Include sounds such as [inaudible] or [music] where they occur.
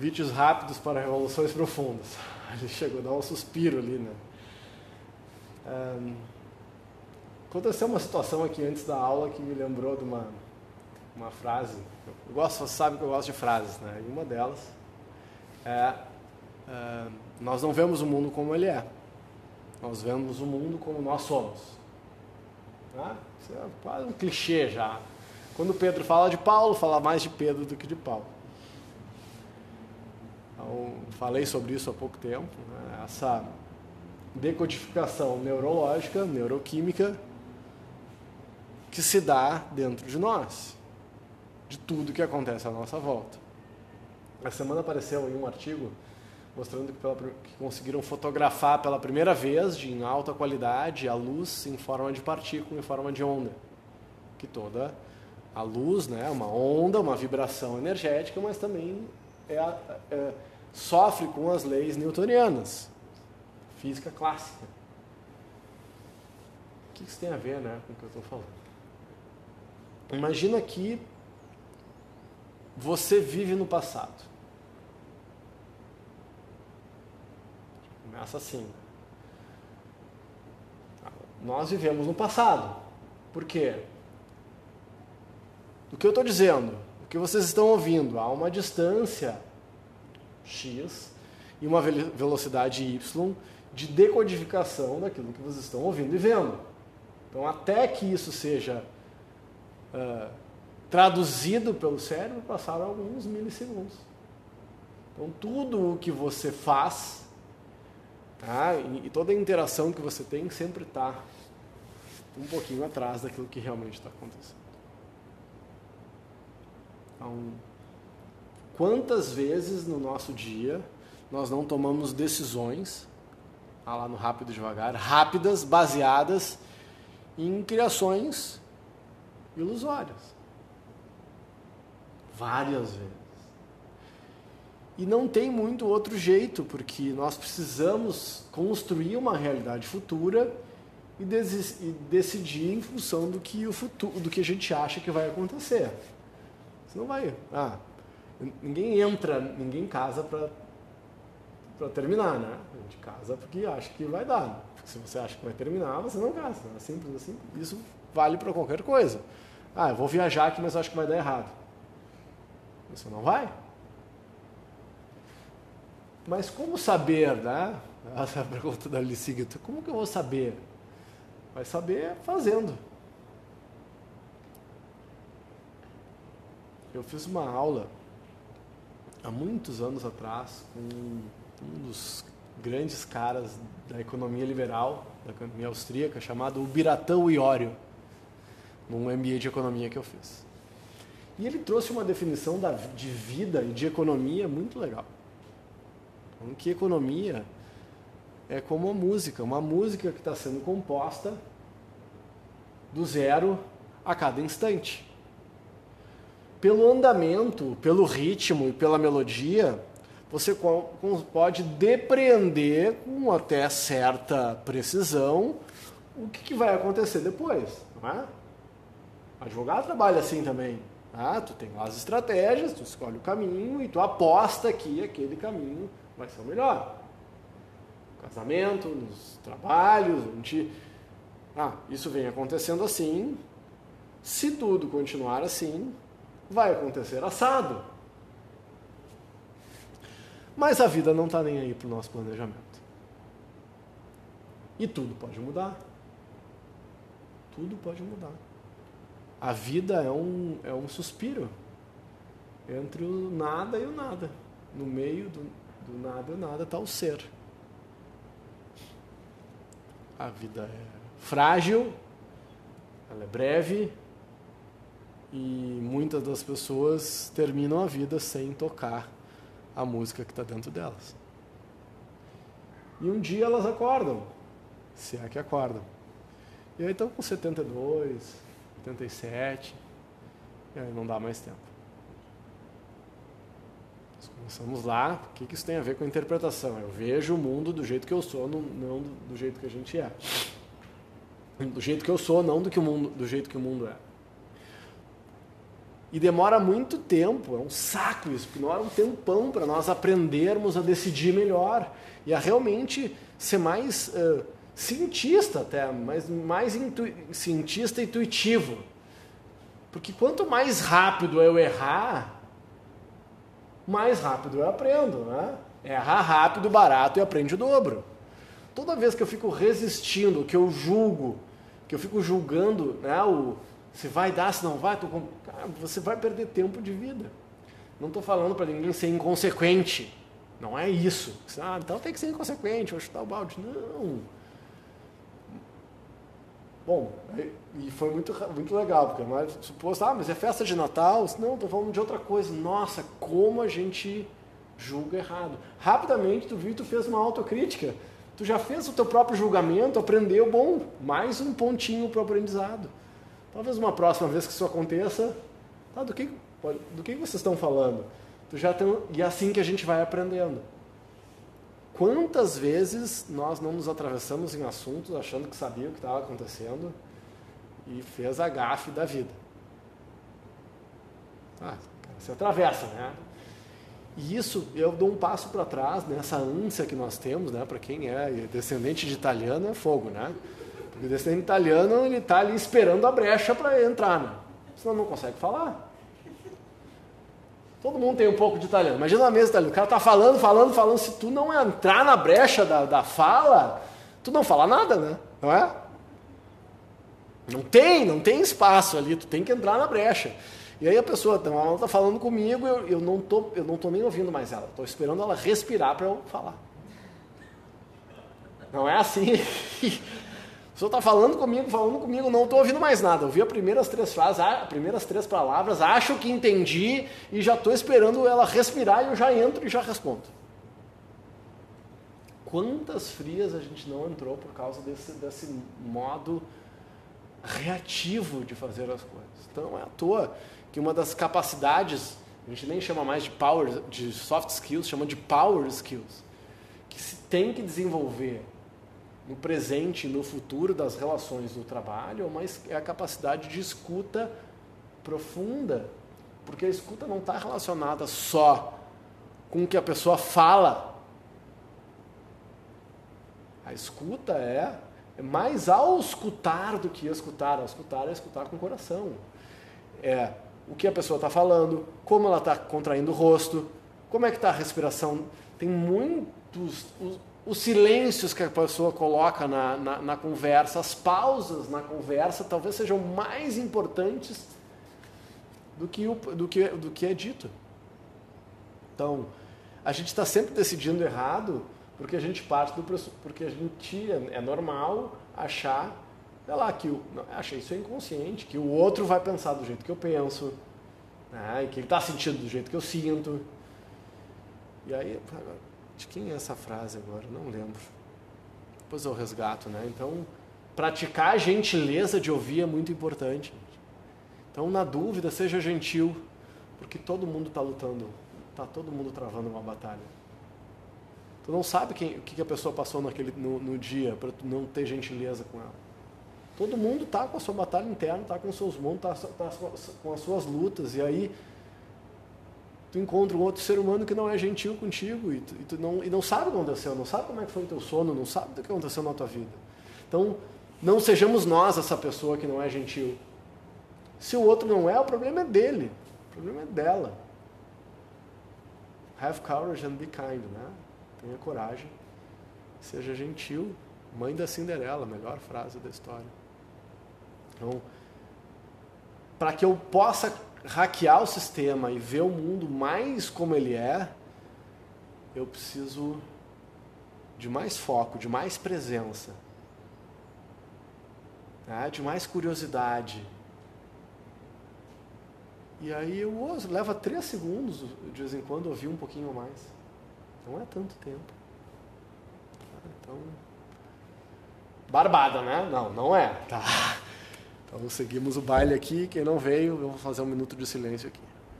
vídeos rápidos para revoluções profundas. [laughs] Ele chegou a dar um suspiro ali, né? Um, aconteceu uma situação aqui antes da aula que me lembrou de uma, uma frase. Eu gosto, você sabe que eu gosto de frases, né? E uma delas é: Nós não vemos o mundo como ele é, nós vemos o mundo como nós somos. Né? Isso é quase um clichê já. Quando Pedro fala de Paulo, fala mais de Pedro do que de Paulo. Então, falei sobre isso há pouco tempo. Né? Essa decodificação neurológica, neuroquímica, que se dá dentro de nós, de tudo que acontece à nossa volta. Essa semana apareceu aí um artigo mostrando que, pela, que, conseguiram fotografar pela primeira vez, de, em alta qualidade, a luz em forma de partícula, em forma de onda. Que toda a luz, né, uma onda, uma vibração energética, mas também é, é, sofre com as leis newtonianas, física clássica. O que isso tem a ver né, com o que eu estou falando? Imagina que você vive no passado. Começa assim. Nós vivemos no passado. Por quê? Do que eu estou dizendo, o que vocês estão ouvindo, há uma distância x e uma velocidade y de decodificação daquilo que vocês estão ouvindo e vendo. Então, até que isso seja uh, traduzido pelo cérebro, passaram alguns milissegundos. Então, tudo o que você faz tá, e, toda a interação que você tem sempre está um pouquinho atrás daquilo que realmente está acontecendo. Então, quantas vezes no nosso dia nós não tomamos decisões, ah lá no rápido e devagar, rápidas, baseadas em criações ilusórias. Várias vezes. E não tem muito outro jeito, porque nós precisamos construir uma realidade futura e, e decidir em função do que, o futuro, do que a gente acha que vai acontecer. Você não vai. Ah, ninguém entra, ninguém casa para terminar, né? A gente casa porque acha que vai dar. Porque se você acha que vai terminar, você não casa. É simples assim. Isso vale para qualquer coisa. Ah, eu vou viajar aqui, mas acho que vai dar errado. Você não vai? Mas como saber, né? [laughs] Essa é a pergunta da Liciguita. Como que eu vou saber? Vai saber fazendo. Eu fiz uma aula há muitos anos atrás com um dos grandes caras da economia liberal, da economia austríaca, chamado Biratão Iório, num MBA de economia que eu fiz. E ele trouxe uma definição da, de vida e de economia muito legal. Então, que economia é como a música, uma música que está sendo composta do zero a cada instante pelo andamento, pelo ritmo e pela melodia, você pode depreender com até certa precisão o que, que vai acontecer depois. Não é? O advogado trabalha assim também. Ah, tu tem as estratégias, tu escolhe o caminho e tu aposta que aquele caminho vai ser o melhor. No casamento, nos trabalhos, gente... Ah, isso vem acontecendo assim. Se tudo continuar assim, vai acontecer assado. Mas a vida não está nem aí para o nosso planejamento. E tudo pode mudar. Tudo pode mudar. A vida é um, é um suspiro entre o nada e o nada. No meio do, do nada e o nada está o ser. A vida é frágil, ela é breve, e muitas das pessoas terminam a vida sem tocar a música que está dentro delas. E um dia elas acordam, se é que acordam. E aí estão com 72, 87, e aí não dá mais tempo. Nós começamos lá, o que, isso tem a ver com a interpretação? Eu vejo o mundo do jeito que eu sou, não do jeito que a gente é. Do jeito que eu sou, não do, que o mundo, do jeito que o mundo é. E demora muito tempo, é um saco isso, porque demora um tempão para nós aprendermos a decidir melhor e a realmente ser mais uh, cientista até, mas mais intu cientista intuitivo. Porque quanto mais rápido eu errar, mais rápido eu aprendo. Né? Erra rápido, barato e aprende o dobro. Toda vez que eu fico resistindo, que eu julgo, que eu fico julgando né, o, se vai dar, se não vai, tô com... Cara, você vai perder tempo de vida. Não estou falando para ninguém ser inconsequente. Não é isso. Ah, então tem que ser inconsequente, vou chutar o balde. Não. Bom, e foi muito, muito legal, porque nós suposto, ah, mas é festa de Natal? Não, estou falando de outra coisa. Nossa, como a gente julga errado. Rapidamente tu viu tu fez uma autocrítica. Tu já fez o teu próprio julgamento, aprendeu, bom, mais um pontinho para o aprendizado. Talvez uma próxima vez que isso aconteça, tá, do, que, do que vocês estão falando? Tu já tem, e é assim que a gente vai aprendendo. Quantas vezes nós não nos atravessamos em assuntos achando que sabia o que estava acontecendo e fez a gafe da vida? Ah, se atravessa, né? E isso eu dou um passo para trás nessa ânsia que nós temos, né? Para quem é descendente de italiano é fogo, né? O descendente italiano ele está ali esperando a brecha para entrar, né? Senão não consegue falar. Todo mundo tem um pouco de italiano. Imagina uma mesa italiana. O cara está falando, falando, falando. Se tu não entrar na brecha da, da fala, tu não fala nada, né? Não é? Não tem, não tem espaço ali. Tu tem que entrar na brecha. E aí a pessoa está tá falando comigo, eu, eu não tô, eu não tô nem ouvindo mais ela. Estou esperando ela respirar para eu falar. Não é assim. [laughs] pessoa está falando comigo, falando comigo, não estou ouvindo mais nada. Eu vi as primeiras três frases, as primeiras três palavras, acho que entendi e já estou esperando ela respirar e eu já entro e já respondo. Quantas frias a gente não entrou por causa desse, desse modo reativo de fazer as coisas? Então é à toa que uma das capacidades, a gente nem chama mais de power, de soft skills, chama de power skills, que se tem que desenvolver no presente e no futuro das relações do trabalho, mas é a capacidade de escuta profunda, porque a escuta não está relacionada só com o que a pessoa fala. A escuta é, é mais ao escutar do que escutar. Ao escutar é escutar com o coração. É o que a pessoa está falando, como ela está contraindo o rosto, como é que está a respiração. Tem muitos os, os, silêncios que a pessoa coloca na, na, na conversa, as pausas na conversa, talvez sejam mais importantes do que, o, do que, do que é dito. Então, a gente está sempre decidindo errado porque a gente parte do porque a gente é, é normal achar sei lá, que o, achei isso é inconsciente, que o outro vai pensar do jeito que eu penso, né, e que ele está sentindo do jeito que eu sinto. E aí, de quem é essa frase agora? Não lembro. Depois eu resgato, né? Então, praticar a gentileza de ouvir é muito importante. Então, na dúvida, seja gentil, porque todo mundo está lutando, está todo mundo travando uma batalha. Tu não sabe quem, o que a pessoa passou naquele, no, no dia para tu não ter gentileza com ela. Todo mundo está com a sua batalha interna, está com seus mundos, está tá com as suas lutas. E aí tu encontra um outro ser humano que não é gentil contigo e tu, e tu não, e não sabe o que aconteceu, não sabe como é que foi o teu sono, não sabe o que aconteceu na tua vida. Então, não sejamos nós essa pessoa que não é gentil. Se o outro não é, o problema é dele, o problema é dela. Have courage and be kind, né? Tenha coragem, seja gentil. Mãe da Cinderela, melhor frase da história. Então, para que eu possa hackear o sistema e ver o mundo mais como ele é, eu preciso de mais foco, de mais presença, né? de mais curiosidade. E aí eu uso, leva três segundos de vez em quando ouvir um pouquinho mais. Não é tanto tempo. Então, barbada, né? Não, não é. Tá. Então seguimos o baile aqui. Quem não veio, eu vou fazer um minuto de silêncio aqui.